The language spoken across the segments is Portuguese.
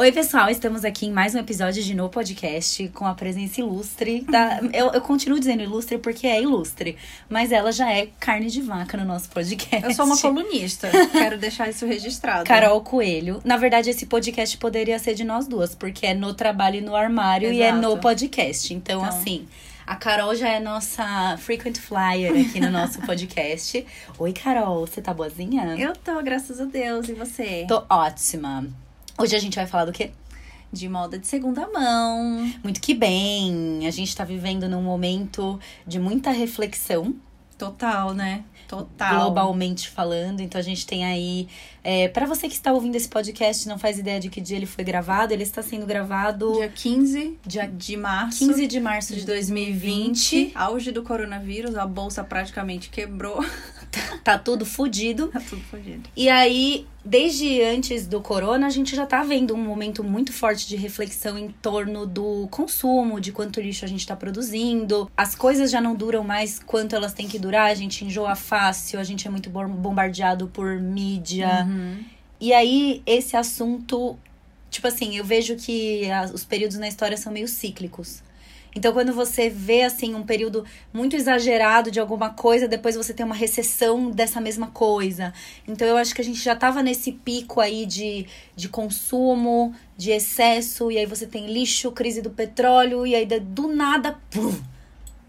Oi, pessoal, estamos aqui em mais um episódio de No Podcast com a presença ilustre. Da... Eu, eu continuo dizendo ilustre porque é ilustre, mas ela já é carne de vaca no nosso podcast. Eu sou uma colunista, quero deixar isso registrado. Carol Coelho. Na verdade, esse podcast poderia ser de nós duas, porque é no trabalho e no armário Exato. e é no podcast. Então, Então. assim. A Carol já é nossa frequent flyer aqui no nosso podcast. Oi, Carol, você tá boazinha? Eu tô, graças a Deus, e você? Tô ótima. Hoje a gente vai falar do quê? De moda de segunda mão. Muito que bem. A gente tá vivendo num momento de muita reflexão, Total, né? Total. globalmente falando. Então a gente tem aí. É, para você que está ouvindo esse podcast, não faz ideia de que dia ele foi gravado, ele está sendo gravado Dia 15 dia de março 15 de março de de 2020. 2020. Auge do coronavírus, a bolsa praticamente quebrou. Tá tudo fudido. tá tudo fodido. E aí, desde antes do corona, a gente já tá vendo um momento muito forte de reflexão em torno do consumo, de quanto lixo a gente tá produzindo. As coisas já não duram mais quanto elas têm que durar, a gente enjoa fácil, a gente é muito bom- bombardeado por mídia. Uhum. E aí, esse assunto, tipo assim, eu vejo que os períodos na história são meio cíclicos. Então, quando você vê, assim, um período muito exagerado de alguma coisa, depois você tem uma recessão dessa mesma coisa. Então, eu acho que a gente já tava nesse pico aí de, de consumo, de excesso, e aí você tem lixo, crise do petróleo, e aí do nada, pum,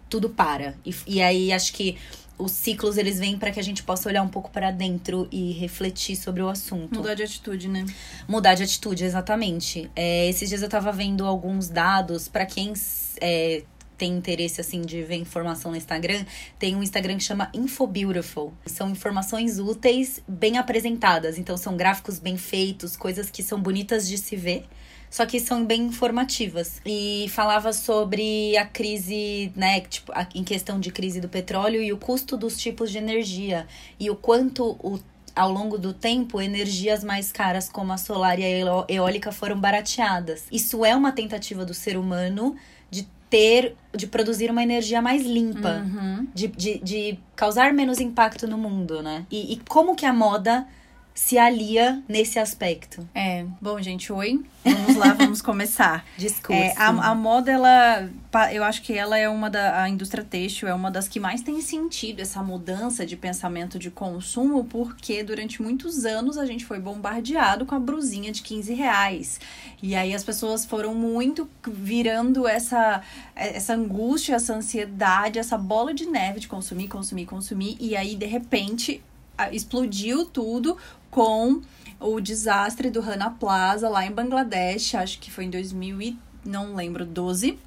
tudo para. E, e aí, acho que os ciclos, eles vêm para que a gente possa olhar um pouco para dentro e refletir sobre o assunto. Mudou de atitude, né? Mudar de atitude, exatamente. É, esses dias eu tava vendo alguns dados para quem é, tem interesse assim de ver informação no Instagram, tem um Instagram que chama InfoBeautiful. São informações úteis, bem apresentadas. Então são gráficos bem feitos, coisas que são bonitas de se ver. Só que são bem informativas. E falava sobre a crise, né? Tipo, a- em questão de crise do petróleo e o custo dos tipos de energia. E o quanto o ao longo do tempo, energias mais caras como a solar e a eó- eólica foram barateadas. Isso é uma tentativa do ser humano de ter, de produzir uma energia mais limpa, Uhum. de, de, de causar menos impacto no mundo, né? E, e como que a moda se alia nesse aspecto? É. Bom, gente, oi. Vamos lá, vamos começar. Discurso. É, a, a moda, ela. Eu acho que ela é uma da. A indústria têxtil é uma das que mais tem sentido essa mudança de pensamento de consumo, porque durante muitos anos a gente foi bombardeado com a brusinha de 15 reais. E aí as pessoas foram muito virando essa, essa angústia, essa ansiedade, essa bola de neve de consumir, consumir, consumir. E aí, de repente, explodiu tudo com o desastre do Rana Plaza lá em Bangladesh, acho que foi em 2000 e não lembro, 12.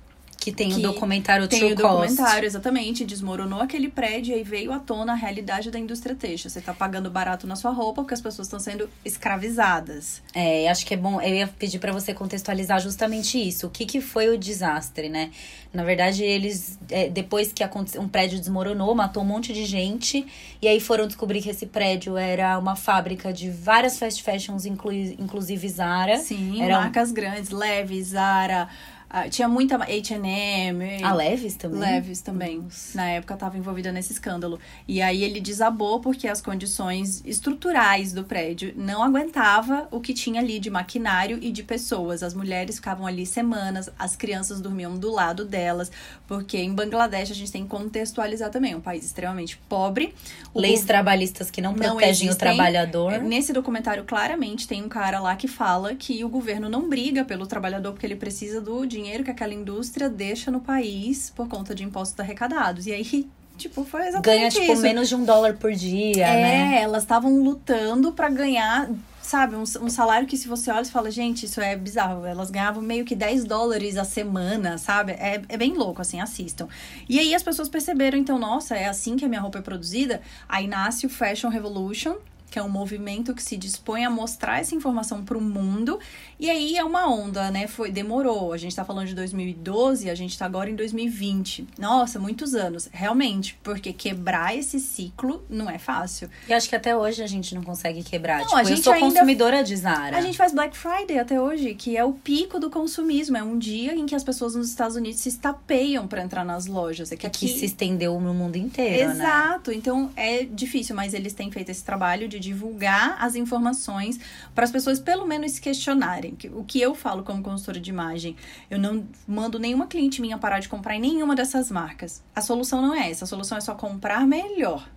Que tem o que documentário Tem True o Cost. documentário, exatamente, desmoronou aquele prédio e aí veio à tona a realidade da indústria têxtil. Você tá pagando barato na sua roupa porque as pessoas estão sendo escravizadas. É, acho que é bom. Eu ia pedir pra você contextualizar justamente isso. O que, que foi o desastre, né? Na verdade, eles, é, depois que um prédio desmoronou, matou um monte de gente. E aí foram descobrir que esse prédio era uma fábrica de várias fast fashions, inclui, inclusive Zara. Sim, Era um- marcas grandes, Levi's, Zara, ah, tinha muita H&M. A Leves também? Leves também. Na época estava envolvida nesse escândalo. E aí ele desabou porque as condições estruturais do prédio não aguentava o que tinha ali de maquinário e de pessoas. As mulheres ficavam ali semanas, as crianças dormiam do lado delas, porque em Bangladesh a gente tem que contextualizar também, é um país extremamente pobre. O Leis gov- trabalhistas que não, Não protegem o trabalhador. é, Nesse documentário, claramente, tem um cara lá que fala que o governo não briga pelo trabalhador porque ele precisa do dinheiro que aquela indústria deixa no país por conta de impostos arrecadados. E aí, tipo, foi exatamente Ganha, tipo, isso. menos de um dólar por dia, é, né? elas estavam lutando pra ganhar, sabe, um, um salário que se você olha e fala, gente, isso é bizarro. Elas ganhavam meio que 10 dólares a semana, sabe? É, é bem louco, assim, assistam. E aí as pessoas perceberam, então, nossa, é assim que a minha roupa é produzida. Aí nasce o Fashion Revolution, que é um movimento que se dispõe a mostrar essa informação para o mundo. E aí é uma onda, né? Foi demorou. A gente está falando de 2012, a gente está agora em 2020. Nossa, muitos anos, realmente, porque quebrar esse ciclo não é fácil. E acho que até hoje a gente não consegue quebrar. Não, tipo, a eu gente sou ainda- consumidora de Zara. A gente faz Black Friday até hoje, que é o pico do consumismo. É um dia em que as pessoas nos Estados Unidos se estapeiam para entrar nas lojas. É que que, aqui se estendeu no mundo inteiro, né? Exato, então é difícil, mas eles têm feito esse trabalho de divulgar as informações para as pessoas pelo menos se questionarem. Que- O que eu falo como consultora de imagem, eu não mando nenhuma cliente minha parar de comprar em nenhuma dessas marcas. A solução não é essa, a solução é só comprar melhor.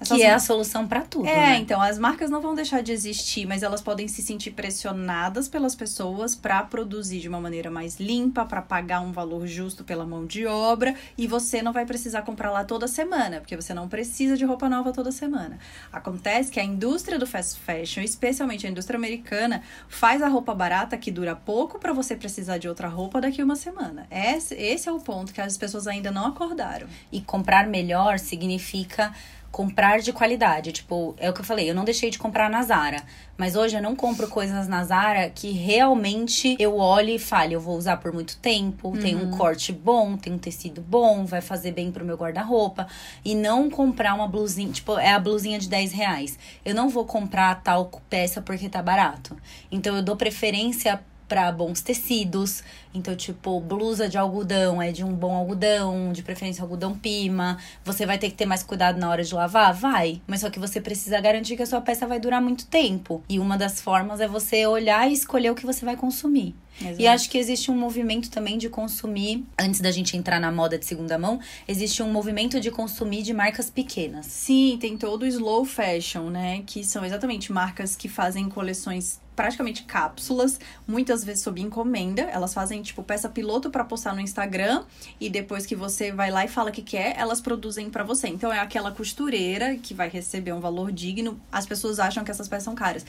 Essas Que é a solução pra tudo, é, né? então as marcas não vão deixar de existir, mas elas podem se sentir pressionadas pelas pessoas para produzir de uma maneira mais limpa, para pagar um valor justo pela mão de obra, e você não vai precisar comprar lá toda semana, porque você não precisa de roupa nova toda semana. Acontece que a indústria do fast fashion, especialmente a indústria americana, faz a roupa barata que dura pouco para você precisar de outra roupa daqui a uma semana. Esse, esse é o ponto que as pessoas ainda não acordaram. E comprar melhor significa comprar de qualidade. Tipo, é o que eu falei, eu não deixei de comprar na Zara. Mas hoje eu não compro coisas na Zara que realmente eu olhe e fale, eu vou usar por muito tempo, tem um corte bom, tem um tecido bom, vai fazer bem pro meu guarda-roupa. E não comprar uma blusinha, tipo, é a blusinha de 10 reais. Eu não vou comprar tal peça porque tá barato. Então eu dou preferência para bons tecidos. Então, tipo, blusa de algodão é de um bom algodão, de preferência algodão pima. Você vai ter que ter mais cuidado na hora de lavar? Vai. Mas só que você precisa garantir que a sua peça vai durar muito tempo. E uma das formas é você olhar e escolher o que você vai consumir. E acho que existe um movimento também de consumir, antes da gente entrar na moda de segunda mão, existe um movimento de consumir de marcas pequenas. Sim, tem todo o slow fashion, né? Que são exatamente marcas que fazem coleções praticamente cápsulas, muitas vezes sob encomenda. Elas fazem tipo peça piloto para postar no Instagram e depois que você vai lá e fala que quer, elas produzem para você. Então é aquela costureira que vai receber um valor digno. As pessoas acham que essas peças são caras.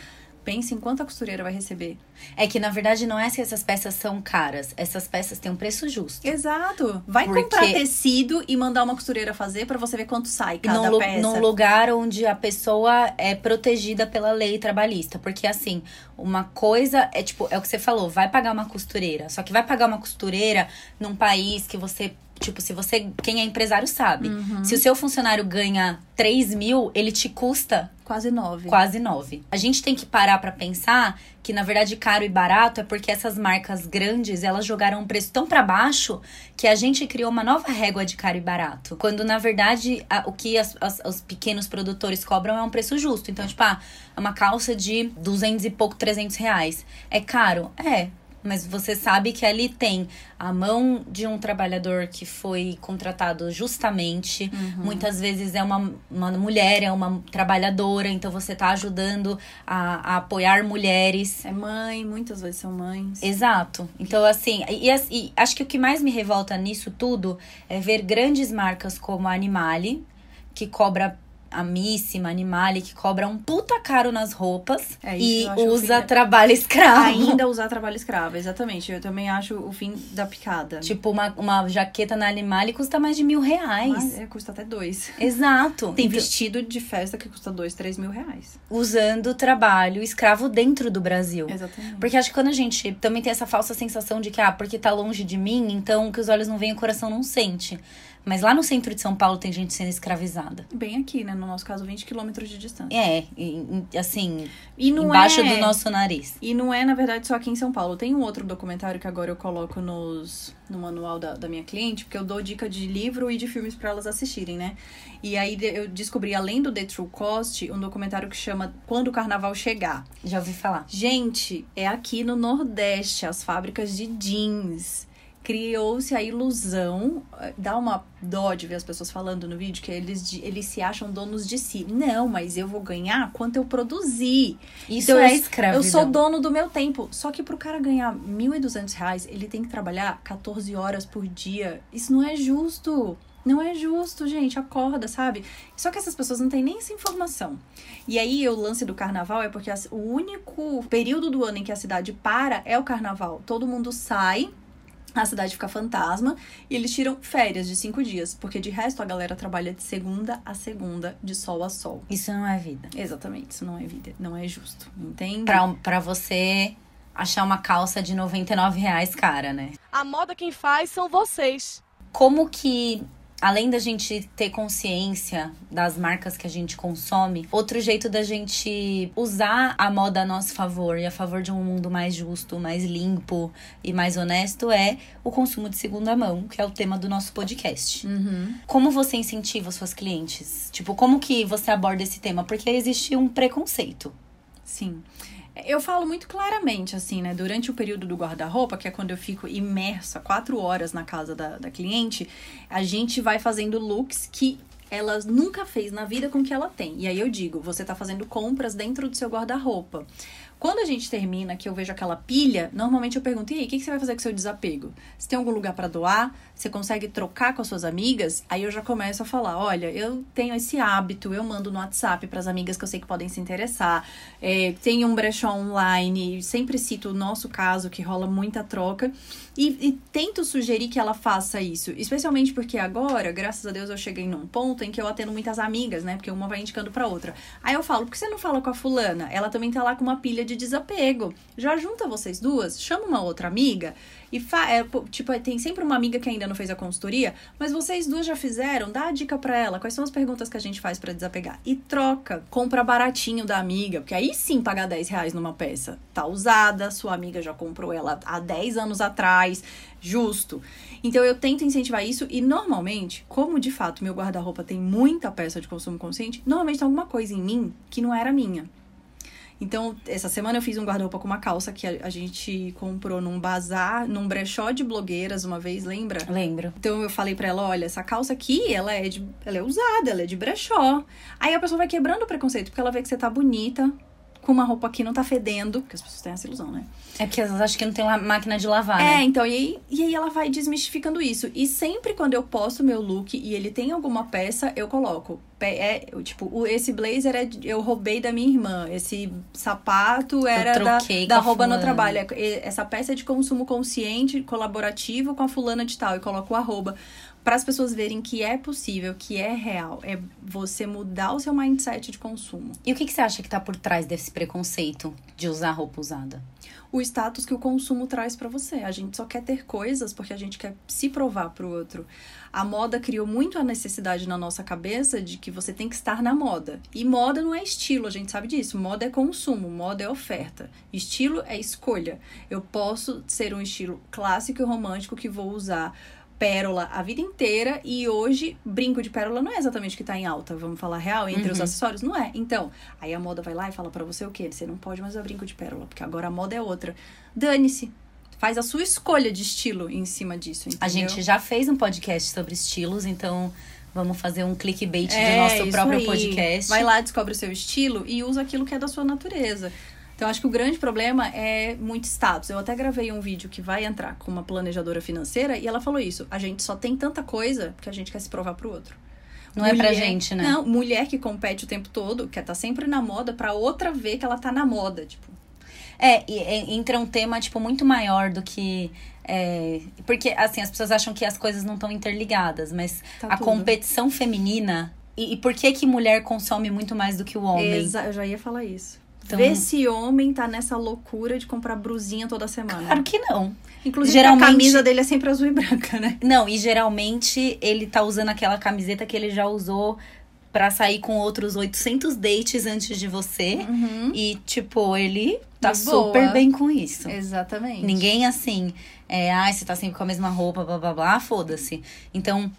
Pense em quanto a costureira vai receber. É que na verdade não é se essas peças são caras, essas peças têm um preço justo. Exato. Vai Porque- comprar tecido e mandar uma costureira fazer para você ver quanto sai cada num, peça. num lugar onde a pessoa é protegida pela lei trabalhista. Porque, assim, uma coisa é tipo, é o que você falou, vai pagar uma costureira. Só que vai pagar uma costureira num país que você. Tipo, se você. Quem é empresário sabe. Se o seu funcionário ganha 3 mil, ele te custa Quase nove. quase 9. A gente tem que parar pra pensar que, na verdade, caro e barato é porque essas marcas grandes, elas jogaram um preço tão pra baixo que a gente criou uma nova régua de caro e barato. Quando, na verdade, a- o que as- as- os pequenos produtores cobram é um preço justo. Então, tipo, ah, uma calça de 200 e pouco, 300 reais. É caro? É. Mas você sabe que ali tem a mão de um trabalhador que foi contratado justamente. Muitas vezes é uma, uma mulher, é uma trabalhadora, então você tá ajudando a, a apoiar mulheres. É mãe, muitas vezes são mães. Exato. Então, assim, e, e acho que o que mais me revolta nisso tudo é ver grandes marcas como a Animale, que cobra a Missima, Animale, que cobra um puta caro nas roupas É, e usa trabalho escravo. Ainda usar trabalho escravo, exatamente. Eu também acho o fim da picada. Tipo, uma, uma jaqueta na Animale custa mais de mil reais. Mas, é, custa até dois. Exato. Tem Então, vestido de festa que custa dois, três mil reais. usando trabalho escravo dentro do Brasil. Exatamente. Porque acho que quando a gente também tem essa falsa sensação de que, ah, porque tá longe de mim, então que os olhos não veem, o coração não sente. Mas lá no centro de São Paulo tem gente sendo escravizada. Bem aqui, né? No nosso caso, 20 quilômetros de distância. É, e- assim, E embaixo é... do nosso nariz. E não é, na verdade, só aqui em São Paulo. Tem um outro documentário que agora eu coloco nos, no manual da, da minha cliente, porque eu dou dica de livro e de filmes para elas assistirem, né? E aí eu descobri, além do The True Cost, um documentário que chama Quando o Carnaval Chegar. Já ouvi falar. Gente, é aqui no Nordeste, as fábricas de jeans. Criou-se a ilusão, eh, dá uma dó de ver as pessoas falando no vídeo que eles, eles se acham donos de si. Não, mas eu vou ganhar quanto eu produzi. Isso Então, é escravidão. Eu sou dono do meu tempo. Só que pro cara ganhar 1.200 reais, ele tem que trabalhar 14 horas por dia. Isso não é justo. Não é justo, gente. Acorda, sabe? Só que essas pessoas não têm nem essa informação. E aí, o lance do carnaval é porque o único período do ano em que a cidade para é o carnaval. Todo mundo sai. A cidade fica fantasma e eles tiram férias de cinco dias, porque de resto a galera trabalha de segunda a segunda, de sol a sol. Isso não é vida. Exatamente, isso não é vida, não é justo, entende? Pra, pra você achar uma calça de 99 reais cara, né? A moda quem faz são vocês. Como que além da gente ter consciência das marcas que a gente consome, outro jeito da gente usar a moda a nosso favor e a favor de um mundo mais justo, mais limpo e mais honesto é o consumo de segunda mão, que é o tema do nosso podcast. Uhum. Como você incentiva suas clientes? Tipo, como que você aborda esse tema? Porque existe um preconceito. Sim. Eu falo muito claramente, assim, né? Durante o período do guarda-roupa, que é quando eu fico imersa quatro horas na casa da, da cliente, a gente vai fazendo looks que ela nunca fez na vida com o que ela tem. E aí eu digo, você tá fazendo compras dentro do seu guarda-roupa. Quando a gente termina, que eu vejo aquela pilha, normalmente eu pergunto: e aí, o que, você vai fazer com seu desapego? Você tem algum lugar para doar? Você consegue trocar com as suas amigas? Aí eu já começo a falar: olha, eu tenho esse hábito, eu mando no WhatsApp para as amigas que eu sei que podem se interessar. É, tem um brechó online, sempre cito o nosso caso, que rola muita troca. E, e tento sugerir que ela faça isso, especialmente porque agora, graças a Deus, eu cheguei num ponto em que eu atendo muitas amigas, né? Porque uma vai indicando para outra. Aí eu falo: por que você não fala com a fulana? Ela também tá lá com uma pilha de desapego. Já junta vocês duas, chama uma outra amiga e fa é, tipo, tem sempre uma amiga que ainda não fez a consultoria, mas vocês duas já fizeram, dá a dica para ela, quais são as perguntas que a gente faz para desapegar. E troca, compra baratinho da amiga, porque aí sim pagar 10 reais numa peça. Tá usada, sua amiga já comprou ela há 10 anos atrás, justo. Então eu tento incentivar isso e normalmente, como de fato meu guarda-roupa tem muita peça de consumo consciente, normalmente tem alguma coisa em mim que não era minha. Então, essa semana eu fiz um guarda-roupa com uma calça que a, a, gente comprou num bazar, num brechó de blogueiras uma vez, lembra? Lembro. Então eu falei para ela, olha, essa calça aqui, ela é de, ela é usada, ela é de brechó. Aí a pessoa vai quebrando o preconceito, porque ela vê que você tá bonita, com uma roupa que não tá fedendo, porque as pessoas têm essa ilusão, né? É porque elas acham que não tem uma máquina de lavar, é, né? É, então, e aí, e aí ela vai desmistificando isso. E sempre quando eu posto meu look e ele tem alguma peça, eu coloco. É, tipo, esse blazer é, eu roubei da minha irmã. Esse sapato era da, da rouba no trabalho. É, essa peça é de consumo consciente, colaborativo com a fulana de tal. E coloco o arroba para as pessoas verem que é possível, que é real, é você mudar o seu mindset de consumo. E o que, que você acha que está por trás desse preconceito de usar roupa usada? O status que o consumo traz para você. A gente só quer ter coisas porque a gente quer se provar para o outro. A moda criou muito a necessidade na nossa cabeça de que você tem que estar na moda. E moda não é estilo, a gente sabe disso. Moda é consumo, moda é oferta. Estilo é escolha. Eu posso ser um estilo clássico e romântico que vou usar pérola a vida inteira e hoje brinco de pérola não é exatamente o que tá em alta, vamos falar real, entre uhum. os acessórios, não é. Então, aí a moda vai lá e fala para você o quê? Você não pode mais usar brinco de pérola, porque agora a moda é outra. Dane-se. Faz a sua escolha de estilo em cima disso, entendeu? A gente já fez um podcast sobre estilos, então vamos fazer um clickbait é, do nosso próprio aí. podcast. Vai lá, descobre o seu estilo e usa aquilo que é da sua natureza. Então, acho que o grande problema é muito status. Eu até gravei um vídeo que vai entrar com uma planejadora financeira e ela falou isso. A gente só tem tanta coisa porque a gente quer se provar pro outro. Não mulher, é pra gente, né? Não, mulher que compete o tempo todo, quer estar tá sempre na moda, pra outra ver que ela tá na moda, tipo. É, e, e entra um tema, tipo, muito maior do que. É, porque, assim, as pessoas acham que as coisas não estão interligadas, mas tá a tudo. competição feminina. E, e, por que que mulher consome muito mais do que o homem? Exa eu já ia falar isso. Então... Vê se homem tá nessa loucura de comprar brusinha toda semana. Claro que não. Inclusive, geralmente... a camisa dele é sempre azul e branca, né? Não, e geralmente ele tá usando aquela camiseta que ele já usou para sair com outros 800 dates antes de você. Uhum. E, tipo, ele tá super bem com isso. Exatamente. Ninguém assim, é, ai, ah, você tá sempre com a mesma roupa, blá blá blá, foda-se. Então,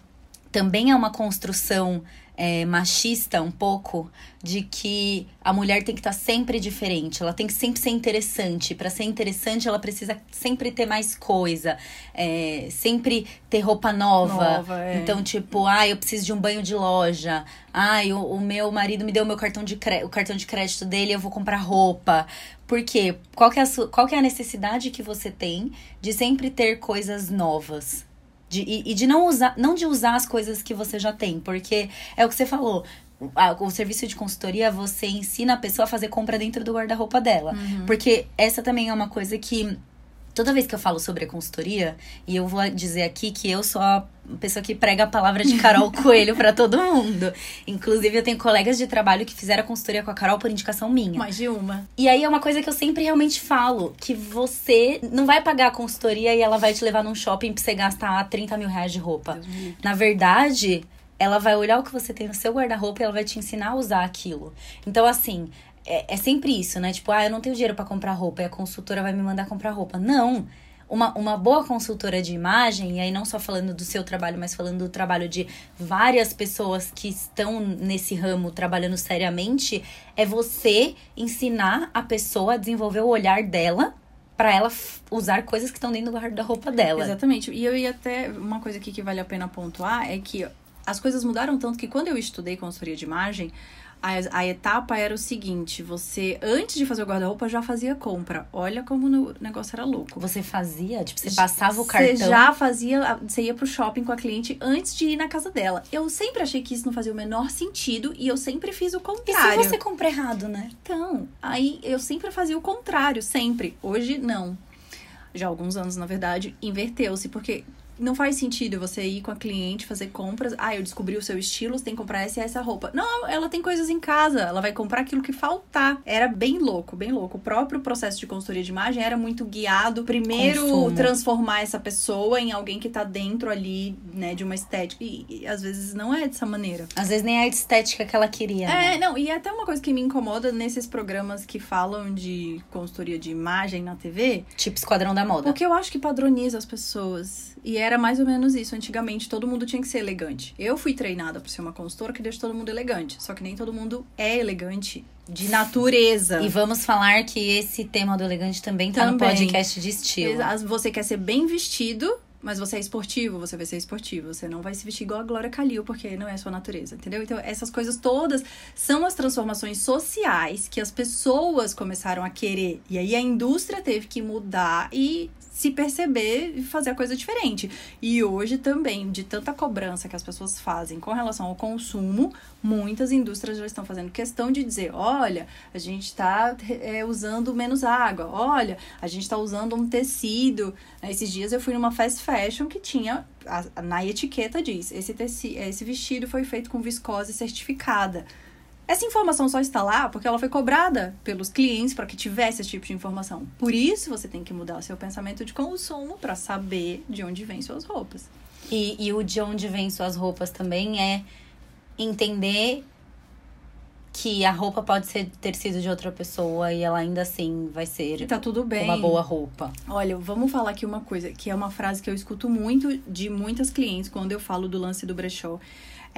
também é uma construção é, machista um pouco de que a mulher tem que estar tá sempre diferente, ela tem que sempre ser interessante. Para ser interessante, ela precisa sempre ter mais coisa, é, sempre ter roupa nova. nova é. Então, tipo, ah, eu preciso de um banho de loja. Ah, o, o meu marido me deu o meu cartão de o cartão de crédito dele, eu vou comprar roupa. Por quê? Qual que, é a qual que é a necessidade que você tem de sempre ter coisas novas? De, e, e, de não usar, não de usar as coisas que você já tem, porque é o que você falou. O, serviço de consultoria, você ensina a pessoa a fazer compra dentro do guarda-roupa dela. Uhum. Porque essa também é uma coisa que Toda vez que eu falo sobre a consultoria, e eu vou dizer aqui que eu sou a pessoa que prega a palavra de Carol Coelho para todo mundo. Inclusive, eu tenho colegas de trabalho que fizeram a consultoria com a Carol por indicação minha. Mais de uma. E aí é uma coisa que eu sempre realmente falo: que você não vai pagar a consultoria e ela vai te levar num shopping pra você gastar 30 mil reais de roupa. Na verdade, ela vai olhar o que você tem no seu guarda-roupa e ela vai te ensinar a usar aquilo. Então, assim, é, é sempre isso, né? Tipo, ah, eu não tenho dinheiro para comprar roupa e a consultora vai me mandar comprar roupa. Não! Uma, uma boa consultora de imagem, e aí não só falando do seu trabalho, mas falando do trabalho de várias pessoas que estão nesse ramo trabalhando seriamente, é você ensinar a pessoa a desenvolver o olhar dela para ela usar coisas que estão dentro do guarda-roupa dela. Exatamente. E eu ia até. Uma coisa aqui que vale a pena pontuar é que as coisas mudaram tanto que quando eu estudei consultoria de imagem, a, a etapa era o seguinte: você, antes de fazer o guarda-roupa, já fazia compra. Olha como o negócio era louco. Você fazia? Tipo, você passava o cartão. Você já fazia. Você ia pro shopping com a cliente antes de ir na casa dela. Eu sempre achei que isso não fazia o menor sentido e eu sempre fiz o E contrário. se você compra errado, né? Então, aí eu sempre fazia o contrário, sempre. Hoje, não. Já há alguns anos, na verdade, inverteu-se, porque não faz sentido você ir com a cliente fazer compras. Ah, eu descobri o seu estilo, você tem que comprar essa e essa roupa. Não, ela tem coisas em casa, ela vai comprar aquilo que faltar. Era bem louco, bem louco. O próprio processo de consultoria de imagem era muito guiado. Primeiro, Consumo. transformar essa pessoa em alguém que tá dentro ali, né, de uma estética. E, e às vezes não é dessa maneira. Às vezes nem a estética que ela queria. né? É, não, e até uma coisa que me incomoda nesses programas que falam de consultoria de imagem na TV, Tipo Esquadrão da Moda. porque eu acho que padroniza as pessoas. E era mais ou menos isso. Antigamente, todo mundo tinha que ser elegante. Eu fui treinada pra ser uma consultora que deixa todo mundo elegante. Só que nem todo mundo é elegante de natureza. E vamos falar que esse tema do elegante também tá no Também. podcast de estilo. Você quer ser bem vestido, mas você é esportivo, você vai ser esportivo. Você não vai se vestir igual a Glória Calil, porque não é sua natureza, entendeu? Então, essas coisas todas são as transformações sociais que as pessoas começaram a querer. E aí a indústria teve que mudar e se perceber e fazer a coisa diferente. E hoje também, de tanta cobrança que as pessoas fazem com relação ao consumo, muitas indústrias já estão fazendo questão de dizer: olha, a gente está usando menos água, olha, a gente está usando um tecido. Né, Esses dias eu fui numa fast fashion que tinha, na etiqueta diz: esse, teci, esse vestido foi feito com viscose certificada. Essa informação só está lá porque ela foi cobrada pelos clientes para que tivesse esse tipo de informação. Por isso você tem que mudar o seu pensamento de consumo para saber de onde vêm suas roupas. E, e o de onde vem suas roupas também é entender que a roupa pode ser ter sido de outra pessoa e ela ainda assim vai ser tá tudo bem. uma boa roupa. Olha, vamos falar aqui uma coisa, que é uma frase que eu escuto muito de muitas clientes quando eu falo do lance do brechó.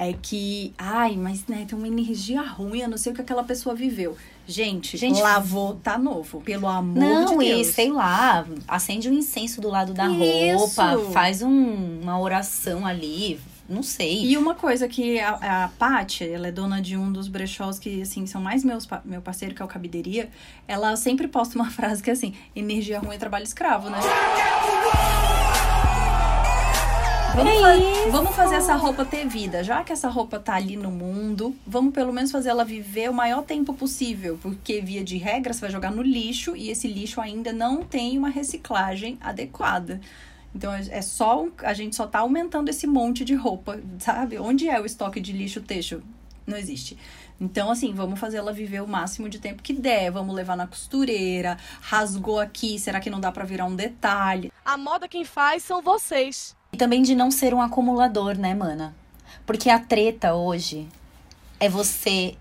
É que, ai, mas né, tem uma energia ruim, eu não sei o que aquela pessoa viveu. Gente, Gente, lavou, tá novo. Pelo amor Não, de e Deus. sei lá, acende um incenso do lado da Isso. roupa, faz um- uma oração ali, não sei. E uma coisa que a, a Paty, ela é dona de um dos brechós que, assim, são mais meus, meu parceiro, que é o Cabideria. Ela sempre posta uma frase que é assim, energia ruim é trabalho escravo, né? Vamos, fa- vamos fazer essa roupa ter vida. Já que essa roupa tá ali no mundo, vamos pelo menos fazer ela viver o maior tempo possível. Porque, via de regra, você vai jogar no lixo e esse lixo ainda não tem uma reciclagem adequada. Então é é só a gente só tá aumentando esse monte de roupa, sabe? Onde é o estoque de lixo texto? Não existe. Então, assim, vamos fazer ela viver o máximo de tempo que der. Vamos levar na costureira. Rasgou aqui, será que não dá pra virar um detalhe? A moda quem faz são vocês. E também de não ser um acumulador, né, mana? Porque a treta hoje é você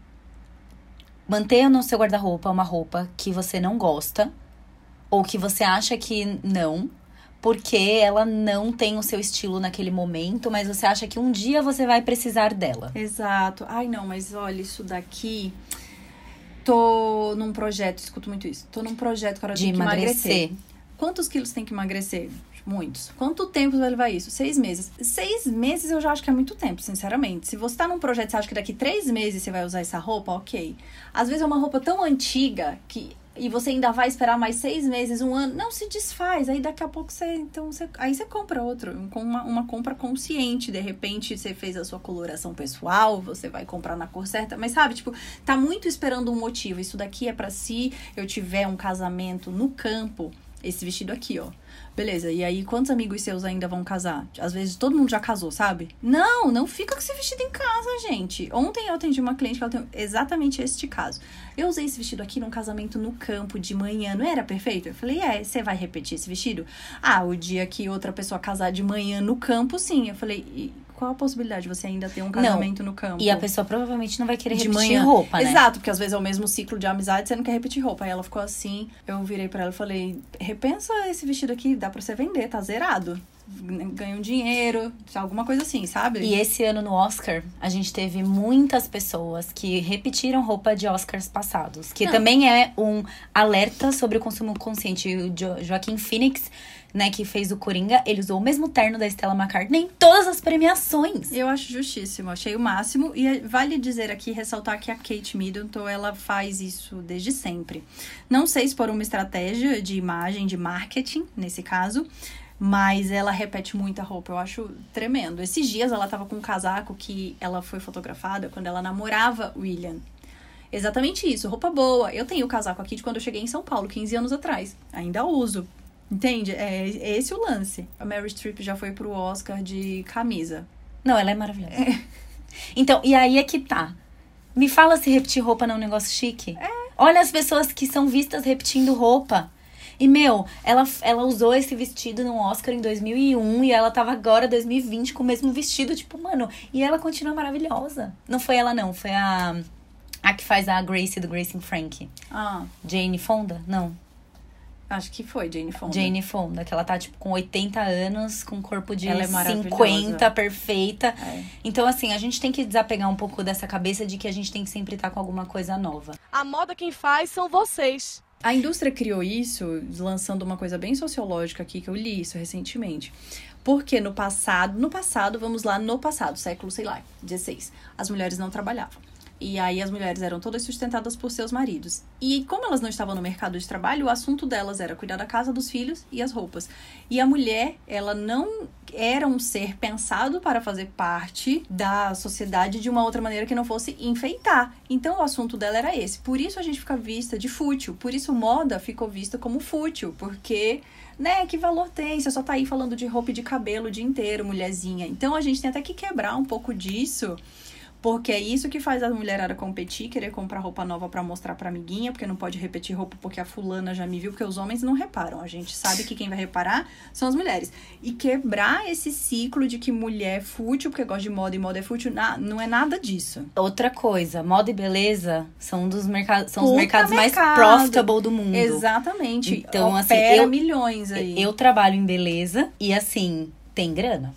manter no seu guarda-roupa uma roupa que você não gosta ou que você acha que não, porque ela não tem o seu estilo naquele momento, mas você acha que um dia você vai precisar dela. Exato. Ai, não, mas olha, isso daqui. Tô num projeto, escuto muito isso. Tô num projeto agora De que emagrecer. Quantos quilos tem que emagrecer? Muitos. Quanto tempo vai levar isso? Seis meses. Seis meses eu já acho que é muito tempo, sinceramente. Se você tá num projeto e acha que daqui três meses você vai usar essa roupa, ok. Às vezes é uma roupa tão antiga que. E você ainda vai esperar mais seis meses, um ano. Não se desfaz. Aí daqui a pouco você. Então você, aí você compra outro. Uma, uma compra consciente. De repente você fez a sua coloração pessoal, você vai comprar na cor certa. Mas sabe, tipo, tá muito esperando um motivo. Isso daqui é pra se eu tiver um casamento no campo esse vestido aqui, ó. Beleza, e aí quantos amigos seus ainda vão casar? Às vezes todo mundo já casou, sabe? Não, não fica com esse vestido em casa, gente. Ontem eu atendi uma cliente que ela tem exatamente este caso. Eu usei esse vestido aqui num casamento no campo de manhã, não era perfeito? Eu falei, é, você vai repetir esse vestido? Ah, o dia que outra pessoa casar de manhã no campo, sim. Eu falei, qual a possibilidade de você ainda ter um casamento no campo? E a pessoa provavelmente não vai querer de repetir manhã. roupa, né? Exato, porque às vezes é o mesmo ciclo de amizade, você não quer repetir roupa. Aí ela ficou assim, eu virei pra ela e falei, repensa esse vestido aqui, dá pra você vender, tá zerado. Ganha um dinheiro, alguma coisa assim, sabe? E esse ano no Oscar, a gente teve muitas pessoas que repetiram roupa de Oscars passados. Que Não. também é um alerta sobre o consumo consciente. O Jo- Joaquim Phoenix, né, que fez o Coringa, ele usou o mesmo terno da Stella McCartney em todas as premiações. Eu acho justíssimo, achei o máximo. E vale dizer aqui, ressaltar que a Kate Middleton, ela faz isso desde sempre. Não sei se por uma estratégia de imagem, de marketing, nesse caso, mas ela repete muita roupa. Eu acho tremendo. Esses dias ela tava com um casaco que ela foi fotografada quando ela namorava William. Exatamente isso, roupa boa. Eu tenho o casaco aqui de quando eu cheguei em São Paulo, 15 anos atrás. Ainda uso. Entende? É, é esse o lance. A Mary Streep já foi pro Oscar de camisa. Não, ela é maravilhosa. Então, e aí é que tá. Me fala se repetir roupa não é um negócio chique. Olha as pessoas que são vistas repetindo roupa. E, meu, ela, ela usou esse vestido no Oscar em 2001 e ela tava agora, 2020, com o mesmo vestido. Tipo, mano, e ela continua maravilhosa. Não foi ela, não. Foi a, a que faz a Grace do Grace and Frank. Ah, Jane Fonda? Não. Acho que foi Jane Fonda. Jane Fonda, que ela tá, tipo, com 80 anos, com corpo de Ela é maravilhosa. 50, perfeita. É. Então, assim, a gente tem que desapegar um pouco dessa cabeça de que a gente tem que sempre estar com alguma coisa nova. A moda quem faz são vocês. A indústria criou isso lançando uma coisa bem sociológica aqui, que eu li isso recentemente. Porque no passado, no passado, vamos lá, no passado, século, sei lá, 16, as mulheres não trabalhavam. E aí as mulheres eram todas sustentadas por seus maridos. E como elas não estavam no mercado de trabalho, o assunto delas era cuidar da casa, dos filhos e as roupas. E a mulher, ela não era um ser pensado para fazer parte da sociedade de uma outra maneira que não fosse enfeitar. Então o assunto dela era esse. Por isso a gente fica vista de fútil. Por isso moda ficou vista como fútil, porque né, que valor tem? Você só tá aí falando de roupa e de cabelo o dia inteiro, mulherzinha. Então a gente tem até que quebrar um pouco disso. Porque é isso que faz a mulherada competir, querer comprar roupa nova pra mostrar pra amiguinha, porque não pode repetir roupa porque a fulana já me viu, porque os homens não reparam. A gente sabe que quem vai reparar são as mulheres. E quebrar esse ciclo de que mulher é fútil, porque gosta de moda e moda é fútil, não é nada disso. Outra coisa, moda e beleza são, um dos merca são os mercados mais mercado. profitable do mundo. Exatamente. Então, assim, Opera eu- milhões aí. Eu trabalho em beleza e, assim, tem grana.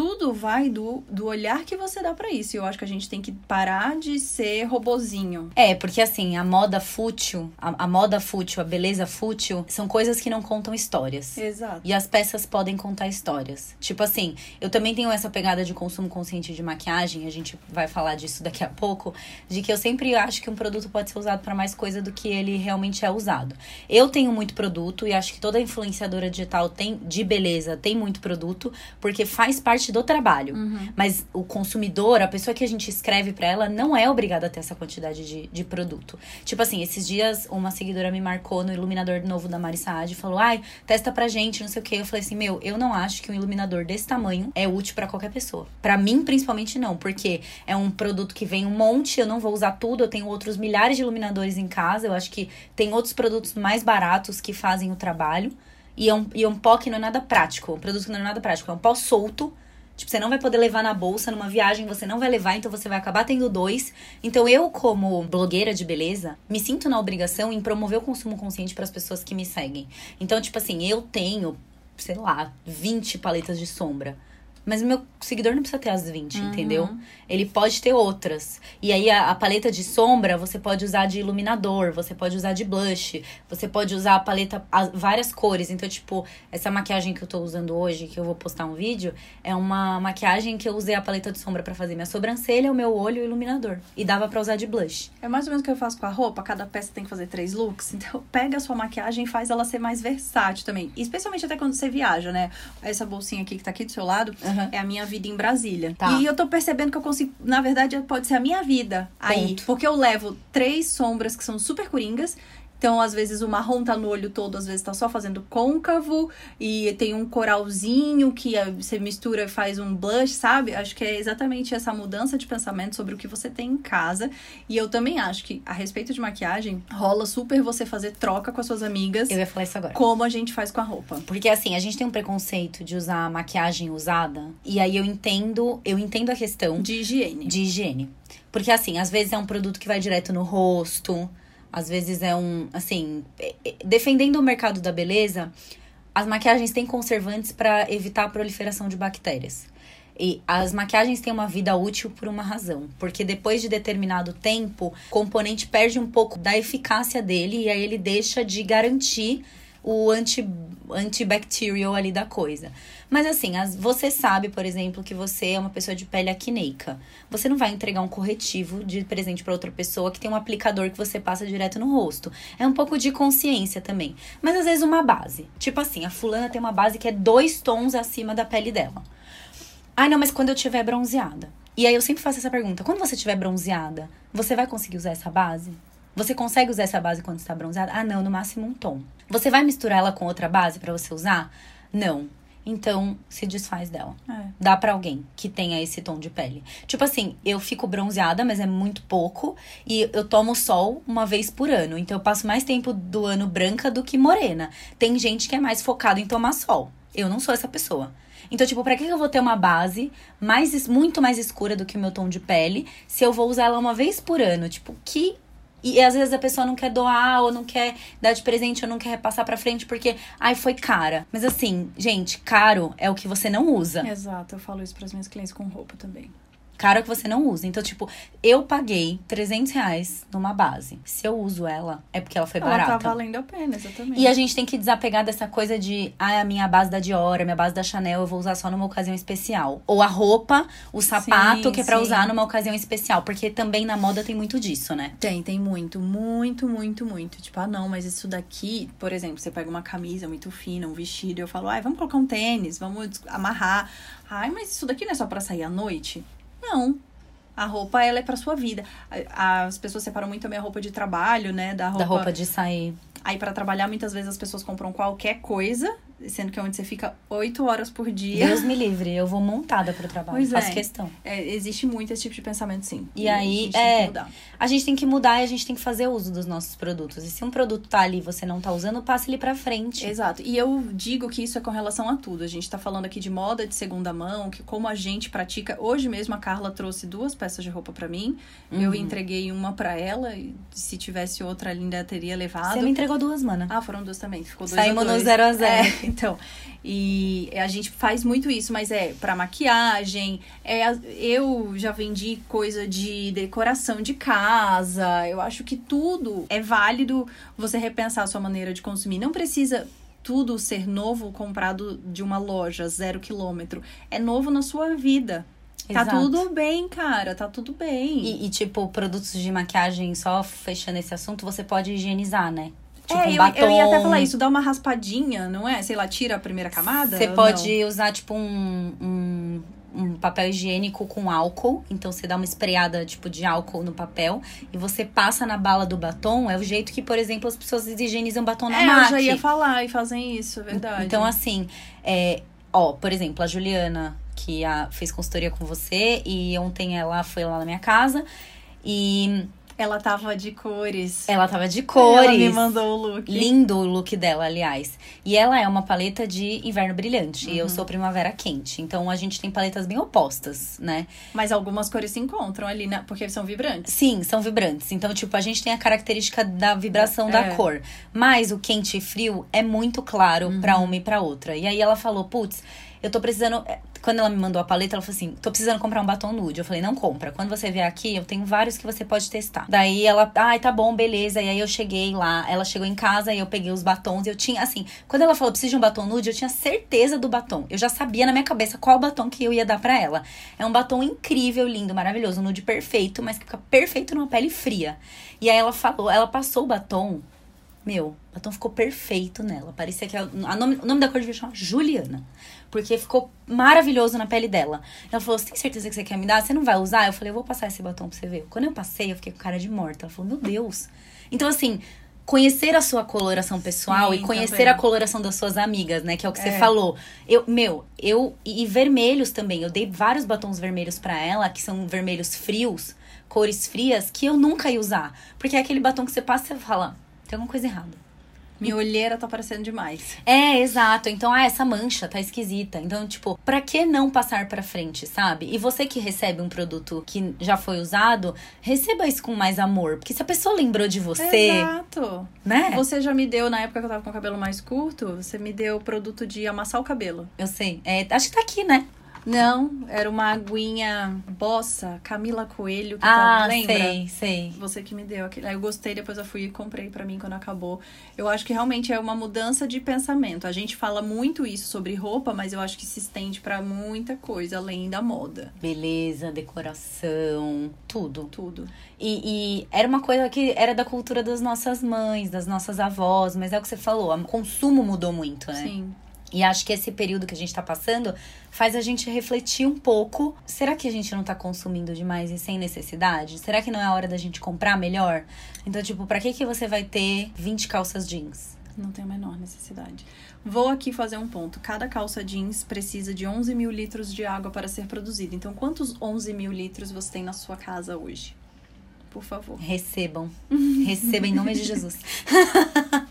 Tudo vai do, do olhar que você dá pra isso. E eu acho que a gente tem que parar de ser robozinho. É, porque assim, a moda fútil, a, a moda fútil, a beleza fútil, são coisas que não contam histórias. Exato. E as peças podem contar histórias. Tipo assim, eu também tenho essa pegada de consumo consciente de maquiagem, a gente vai falar disso daqui a pouco, de que eu sempre acho que um produto pode ser usado pra mais coisa do que ele realmente é usado. Eu tenho muito produto e acho que toda influenciadora digital tem de beleza tem muito produto, porque faz parte do trabalho. Mas o consumidor, a pessoa que a gente escreve pra ela, não é obrigada a ter essa quantidade de, de produto. Tipo assim, esses dias uma seguidora me marcou no iluminador novo da Mari Saad e falou: ai, testa pra gente, não sei o quê. Eu falei assim: meu, eu não acho que um iluminador desse tamanho é útil pra qualquer pessoa. Pra mim, principalmente, não, porque é um produto que vem um monte, eu não vou usar tudo, eu tenho outros milhares de iluminadores em casa. Eu acho que tem outros produtos mais baratos que fazem o trabalho. E é um, e é um pó que não é nada prático. Um produto que não é nada prático. É um pó solto. Tipo, você não vai poder levar na bolsa, numa viagem você não vai levar, então você vai acabar tendo dois. Então eu, como blogueira de beleza, me sinto na obrigação em promover o consumo consciente para as pessoas que me seguem. Então, tipo assim, eu tenho, sei lá, 20 paletas de sombra. Mas o meu seguidor não precisa ter as 20, entendeu? Ele pode ter outras. E aí, a, a paleta de sombra, você pode usar de iluminador, você pode usar de blush, você pode usar a paleta, as, várias cores. Então, tipo, essa maquiagem que eu tô usando hoje, que eu vou postar um vídeo, é uma maquiagem que eu usei a paleta de sombra pra fazer minha sobrancelha, o meu olho e o iluminador. E dava pra usar de blush. É mais ou menos o que eu faço com a roupa, cada peça tem que fazer três looks. Então, pega a sua maquiagem e faz ela ser mais versátil também. Especialmente até quando você viaja, né? Essa bolsinha aqui que tá aqui do seu lado Aham. é a minha vida em Brasília. Tá. E eu tô percebendo que eu consigo, na verdade, pode ser a minha vida aí. Ponto. Porque eu levo três sombras que são super coringas. Então, às vezes, o marrom tá no olho todo, às vezes tá só fazendo côncavo. E tem um coralzinho que ah, você mistura e faz um blush, sabe? Acho que é exatamente essa mudança de pensamento sobre o que você tem em casa. E eu também acho que, a respeito de maquiagem, rola super você fazer troca com as suas amigas. Eu ia falar isso agora. Como a gente faz com a roupa. Porque assim, a gente tem um preconceito de usar maquiagem usada. E aí eu entendo, eu entendo a questão De higiene. de higiene. Porque assim, às vezes é um produto que vai direto no rosto, às vezes é um, assim, é- é- defendendo o mercado da beleza, as maquiagens têm conservantes para evitar a proliferação de bactérias. E as maquiagens têm uma vida útil por uma razão. Porque depois de determinado tempo, o componente perde um pouco da eficácia dele e aí ele deixa de garantir o anti, antibacterial ali da coisa. Mas assim, as- você sabe, por exemplo, que você é uma pessoa de pele acneica. Você não vai entregar um corretivo de presente para outra pessoa que tem um aplicador que você passa direto no rosto. É um pouco de consciência também. Mas às vezes uma base. Tipo assim, a fulana tem uma base que é dois tons acima da pele dela. Ai, não, mas quando eu tiver bronzeada. E aí eu sempre faço essa pergunta: quando você tiver bronzeada, você vai conseguir usar essa base? Você consegue usar essa base quando está bronzeada? Ah, não, no máximo um tom. Você vai misturar ela com outra base para você usar? Não. Então, se desfaz dela. É. Dá pra alguém que tenha esse tom de pele. Tipo assim, eu fico bronzeada, mas é muito pouco. E eu tomo sol uma vez por ano. Então eu passo mais tempo do ano branca do que morena. Tem gente que é mais focado em tomar sol. Eu não sou essa pessoa. Então, tipo, pra que eu vou ter uma base mais, muito mais escura do que o meu tom de pele se eu vou usar ela uma vez por ano? Tipo, que. E às vezes a pessoa não quer doar, ou não quer dar de presente, ou não quer passar pra frente porque, ai, foi cara. Mas assim, gente, caro é o que você não usa. Exato, eu falo isso para as minhas clientes com roupa também. Caro é que você não usa. Então, tipo, eu paguei 300 reais numa base. Se eu uso ela, é porque ela foi Ela barata. tá valendo a pena, exatamente. E a gente tem que desapegar dessa coisa de, ah, a minha base da Dior, a minha base da Chanel, eu vou usar só numa ocasião especial. Ou a roupa, o sapato, Sim, que é pra sim. usar numa ocasião especial. Porque também na moda tem muito disso, né? Tem, tem muito, muito, muito, muito. Tipo, ah, não, mas isso daqui, por exemplo, você pega uma camisa muito fina, um vestido, e eu falo, ai, vamos colocar um tênis, vamos amarrar. Ai, mas isso daqui não é só pra sair à noite? Não. A roupa, ela é pra sua vida. As pessoas separam muito também a roupa de trabalho, né? Da roupa. Da roupa de sair. Aí, pra trabalhar, muitas vezes as pessoas compram qualquer coisa, sendo que é onde você fica oito horas por dia. Deus me livre, eu vou montada pro trabalho. Pois faço é. questão. É, existe muito esse tipo de pensamento, sim. E a aí, gente tem é, que mudar. A gente tem que mudar e a gente tem que fazer uso dos nossos produtos. E se um produto tá ali e você não tá usando, passe ele pra frente. Exato. E eu digo que isso é com relação a tudo. A gente tá falando aqui de moda de segunda mão, que como a gente pratica. Hoje mesmo a Carla trouxe duas peças de roupa pra mim. Eu Uhum. entreguei uma pra ela. E se tivesse outra linda, teria levado. Você me entregou duas, mana. Ah, foram duas também. Ficou dois Saímos a no dois. zero a zero. É, então. E a gente faz muito isso, mas é pra maquiagem. É, eu já vendi coisa de decoração de casa. Eu acho que tudo é válido você repensar a sua maneira de consumir. Não precisa tudo ser novo comprado de uma loja, zero quilômetro. É novo na sua vida. Tá Exato. tudo bem, cara. Tá tudo bem. E, e, tipo, produtos de maquiagem, só fechando esse assunto, você pode higienizar, né? Tipo, é, um eu, batom. eu ia até falar isso, dá uma raspadinha, não é? Sei lá, tira a primeira camada? Você pode usar, tipo, um, um, um papel higiênico com álcool. Então, você dá uma espreada, tipo, de álcool no papel. E você passa na bala do batom. É o jeito que, por exemplo, as pessoas higienizam batom na É, máquina. eu já ia falar e fazem isso, é verdade. Então, assim, é, ó, por exemplo, a Juliana, que a- fez consultoria com você, e ontem ela foi lá na minha casa e ela tava de cores. ela tava de cores. Ela me mandou o look. Lindo o look dela, aliás. E ela é uma paleta de inverno brilhante. E eu Uhum. sou primavera quente. Então a gente tem paletas bem opostas, né? Mas algumas cores se encontram ali, né? Porque são vibrantes. Sim, são vibrantes. Então, tipo, a gente tem a característica da vibração É. da cor. Mas o quente e frio é muito claro Uhum. pra uma e pra outra. E aí ela falou, putz, eu tô precisando. é, Quando ela me mandou a paleta, ela falou assim: tô precisando comprar um batom nude. Eu falei, não compra. Quando você vier aqui, eu tenho vários que você pode testar. Daí ela, ai, tá bom, beleza. E aí eu cheguei lá, ela chegou em casa e eu peguei os batons. Eu tinha, assim, quando ela falou, preciso de um batom nude, eu tinha certeza do batom. Eu já sabia na minha cabeça qual batom que eu ia dar pra ela. É um batom incrível, lindo, maravilhoso, um nude perfeito, mas que fica perfeito numa pele fria. E aí ela falou, ela passou o batom. Meu, o batom ficou perfeito nela. Parecia que a, a nome, o nome da cor devia chamar Juliana. Porque ficou maravilhoso na pele dela. Ela falou: Você tem certeza que você quer me dar? Você não vai usar? Eu falei: Eu vou passar esse batom pra você ver. Quando eu passei, eu fiquei com cara de morta. Ela falou: Meu Deus. Então, assim, conhecer a sua coloração pessoal Sim, e conhecer também. a coloração das suas amigas, né? Que é o que você É. falou. Eu, meu, eu e vermelhos também. Eu dei vários batons vermelhos pra ela, que são vermelhos frios, cores frias, que eu nunca ia usar. Porque é aquele batom que você passa e você fala, tem alguma coisa errada. Minha olheira tá parecendo demais. É, exato. Então, ah, essa mancha tá esquisita. Então, tipo, pra que não passar pra frente, sabe? E você que recebe um produto que já foi usado, receba isso com mais amor. Porque se a pessoa lembrou de você, Exato. né? Você já me deu, na época que eu tava com o cabelo mais curto, você me deu o produto de amassar o cabelo. Eu sei. É, acho que tá aqui, né? Não, era uma aguinha bossa, Camila Coelho, que Ah, tá, lembra? sei, sei. Você que me deu aquele. Aí eu gostei, depois eu fui e comprei pra mim quando acabou. Eu acho que realmente é uma mudança de pensamento. A gente fala muito isso sobre roupa, mas eu acho que se estende pra muita coisa além da moda. Beleza, decoração, tudo. Tudo. E, e era uma coisa que era da cultura das nossas mães, das nossas avós, mas é o que você falou, o consumo mudou muito, né? Sim. E acho que esse período que a gente tá passando faz a gente refletir um pouco. Será que a gente não tá consumindo demais e sem necessidade? Será que não é a hora da gente comprar melhor? Então, tipo, pra que que você vai ter 20 calças jeans? Não tem a menor necessidade. Vou aqui fazer um ponto. Cada calça jeans precisa de 11 mil litros de água para ser produzida. Então, quantos 11 mil litros você tem na sua casa hoje? Por favor. Recebam. Recebam em nome de Jesus.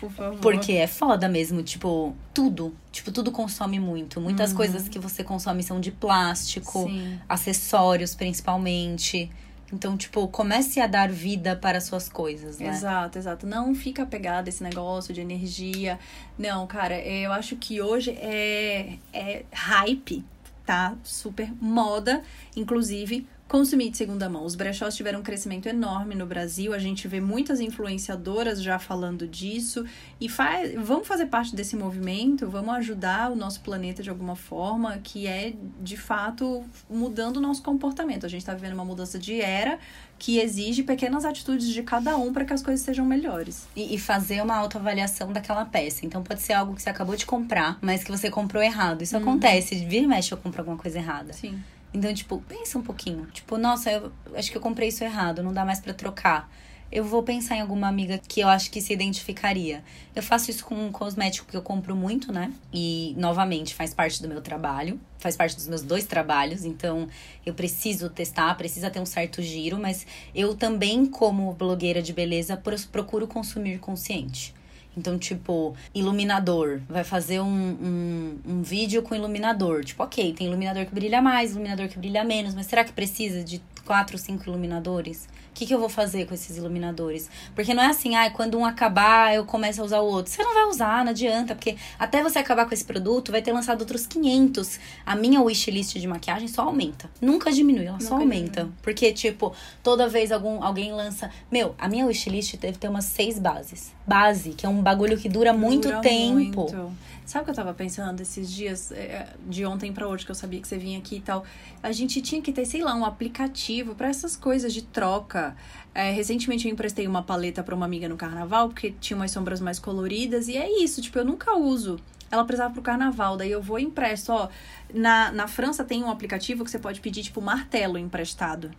Por favor. Porque é foda mesmo, tipo, tudo. Tipo, tudo consome muito. Muitas coisas que você consome são de plástico, Sim. acessórios principalmente. Então, tipo, comece a dar vida para suas coisas, né? Exato, exato. Não fica apegado a esse negócio de energia. Não, cara, eu acho que hoje é, é hype, tá? Super moda, inclusive. Consumir de segunda mão. Os brechós tiveram um crescimento enorme no Brasil. A gente vê muitas influenciadoras já falando disso. E faz, vamos fazer parte desse movimento, vamos ajudar o nosso planeta de alguma forma, que é, de fato, mudando o nosso comportamento. A gente está vivendo uma mudança de era que exige pequenas atitudes de cada um para que as coisas sejam melhores. E, e fazer uma autoavaliação daquela peça. Então, pode ser algo que você acabou de comprar, mas que você comprou errado. Isso acontece. Vira e mexe, eu compro alguma coisa errada. Sim. Então, tipo, pensa um pouquinho. Tipo, nossa, eu acho que eu comprei isso errado, não dá mais pra trocar. Eu vou pensar em alguma amiga que eu acho que se identificaria. Eu faço isso com um cosmético que eu compro muito, né? E, novamente, faz parte do meu trabalho. Faz parte dos meus dois trabalhos. Então, eu preciso testar, precisa ter um certo giro. Mas eu também, como blogueira de beleza, pro- procuro consumir consciente. Então, tipo, iluminador. Vai fazer um, um, um vídeo com iluminador. Tipo, ok, tem iluminador que brilha mais, iluminador que brilha menos, mas será que precisa de quatro, cinco iluminadores? O que, que eu vou fazer com esses iluminadores? Porque não é assim, ah, quando um acabar, eu começo a usar o outro. Você não vai usar, não adianta, porque até você acabar com esse produto, vai ter lançado outros 500. A minha wishlist de maquiagem só aumenta. Nunca diminui, ela só Nunca aumenta. diminui. Porque, tipo, toda vez algum, alguém lança. Meu, a minha wishlist deve ter umas seis bases. Base, que é um bagulho que dura muito Dura tempo. muito. Sabe o que eu tava pensando esses dias, é, de ontem pra hoje, que eu sabia que você vinha aqui e tal? A gente tinha que ter, sei lá, um aplicativo pra essas coisas de troca. É, recentemente eu emprestei uma paleta pra uma amiga no carnaval, porque tinha umas sombras mais coloridas, e é isso, tipo, eu nunca uso. Ela precisava pro carnaval, daí eu vou e empresto. Ó, na, na França tem um aplicativo que você pode pedir, tipo, martelo emprestado.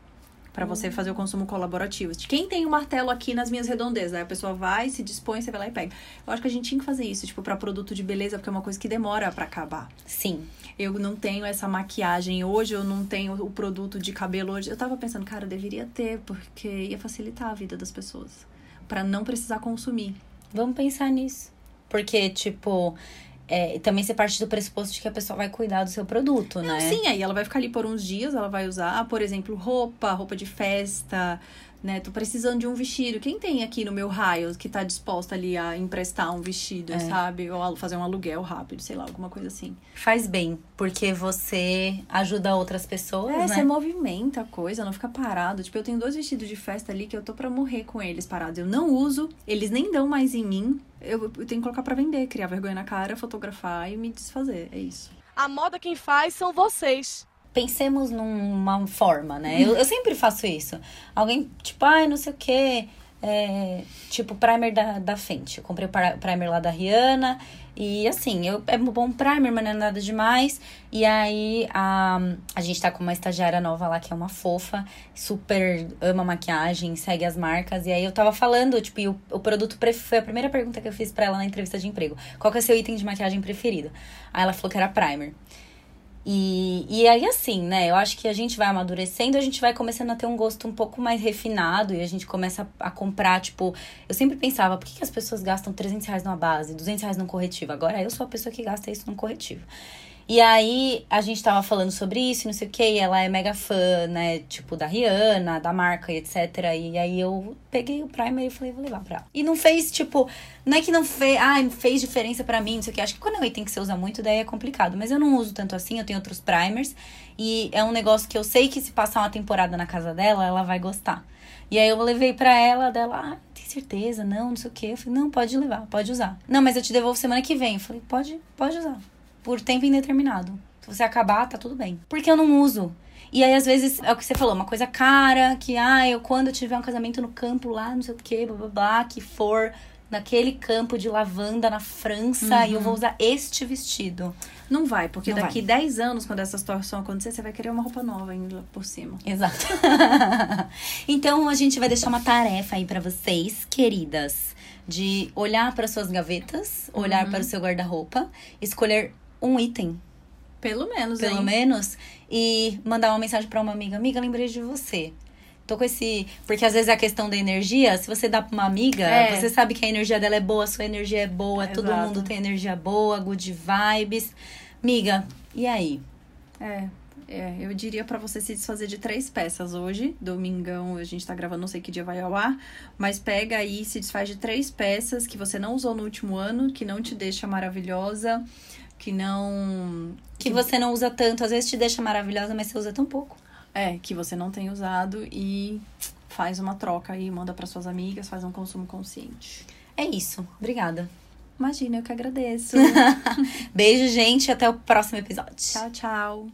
Pra você fazer o consumo colaborativo. Quem tem o martelo aqui nas minhas redondezas? Aí a pessoa vai, se dispõe, você vai lá e pega. Eu acho que a gente tinha que fazer isso, tipo, pra produto de beleza, porque é uma coisa que demora pra acabar. Sim. Eu não tenho essa maquiagem hoje, eu não tenho o produto de cabelo hoje. Eu tava pensando, cara, eu deveria ter, porque ia facilitar a vida das pessoas. Pra não precisar consumir. Vamos pensar nisso. Porque, tipo, é, também você parte do pressuposto de que a pessoa vai cuidar do seu produto, Não, né? sim, aí ela vai ficar ali por uns dias, ela vai usar, por exemplo, roupa, roupa de festa, né? Tô precisando de um vestido. Quem tem aqui no meu raio que tá disposta ali a emprestar um vestido, É. sabe? Ou fazer um aluguel rápido, sei lá, alguma coisa assim. Faz bem, porque você ajuda outras pessoas, É, né? você movimenta a coisa, não fica parado. Tipo, eu tenho dois vestidos de festa ali que eu tô pra morrer com eles parados. Eu não uso, eles nem dão mais em mim. Eu, eu tenho que colocar pra vender, criar vergonha na cara, fotografar e me desfazer. É isso. A moda quem faz são vocês. Pensemos numa forma, né? Eu, eu sempre faço isso. Alguém, tipo, ai, não sei o quê. é, tipo primer da, da Fenty. Eu comprei o primer lá da Rihanna. E assim, eu, é um bom primer, mas não é nada demais. E aí a, a gente tá com uma estagiária nova lá que é uma fofa, super ama maquiagem, segue as marcas. E aí eu tava falando, tipo, o, o produto foi a primeira pergunta que eu fiz pra ela na entrevista de emprego. Qual que é o seu item de maquiagem preferido? Aí ela falou que era primer. E, e aí, assim, né? Eu acho que a gente vai amadurecendo, a gente vai começando a ter um gosto um pouco mais refinado e a gente começa a, a comprar, tipo. Eu sempre pensava, por que, que as pessoas gastam 300 reais numa base, 200 reais num corretivo? Agora eu sou a pessoa que gasta isso num corretivo. E aí, a gente tava falando sobre isso, não sei o que, ela é mega fã, né? Tipo, da Rihanna, da marca etc. E aí eu peguei o primer e falei, vou levar pra ela. E não fez, tipo, não é que não fez, ah, fez diferença pra mim, não sei o que. Acho que quando é um item que você usa muito, daí é complicado. Mas eu não uso tanto assim, eu tenho outros primers. E é um negócio que eu sei que se passar uma temporada na casa dela, ela vai gostar. E aí eu levei pra ela, dela, ah, tem certeza? Não, não sei o que. Eu falei, não, pode levar, pode usar. Não, mas eu te devolvo semana que vem. Eu falei, pode, pode usar por tempo indeterminado. Se você acabar, tá tudo bem. Porque eu não uso. E aí, às vezes, é o que você falou, uma coisa cara, que, ah, eu quando eu tiver um casamento no campo lá, não sei o que, blá blá blá, que for naquele campo de lavanda na França e eu vou usar este vestido. Não vai, porque Não daqui 10 anos, quando essa situação acontecer, você vai querer uma roupa nova ainda por cima. Exato. então a gente vai deixar uma tarefa aí pra vocês, queridas, de olhar para suas gavetas, olhar para o seu guarda-roupa, escolher um item Pelo menos, pelo hein? menos, e mandar uma mensagem pra uma amiga. Amiga, lembrei de você. Tô com esse. Porque às vezes é a questão da energia, se você dá pra uma amiga, É. você sabe que a energia dela é boa, a sua energia é boa, todo Exato. mundo tem energia boa, good vibes. Amiga, e aí? É, é, eu diria pra você se desfazer de três peças hoje. Domingão, a gente tá gravando, não sei que dia vai ao ar. Mas pega aí, se desfaz de três peças que você não usou no último ano, que não te deixa maravilhosa, que não. Que você não usa tanto, às vezes te deixa maravilhosa, mas você usa tão pouco. É, que você não tem usado e faz uma troca aí, manda para suas amigas, faz um consumo consciente. É isso. Obrigada. Imagina, eu que agradeço. Beijo, gente. Até o próximo episódio. tchau, tchau.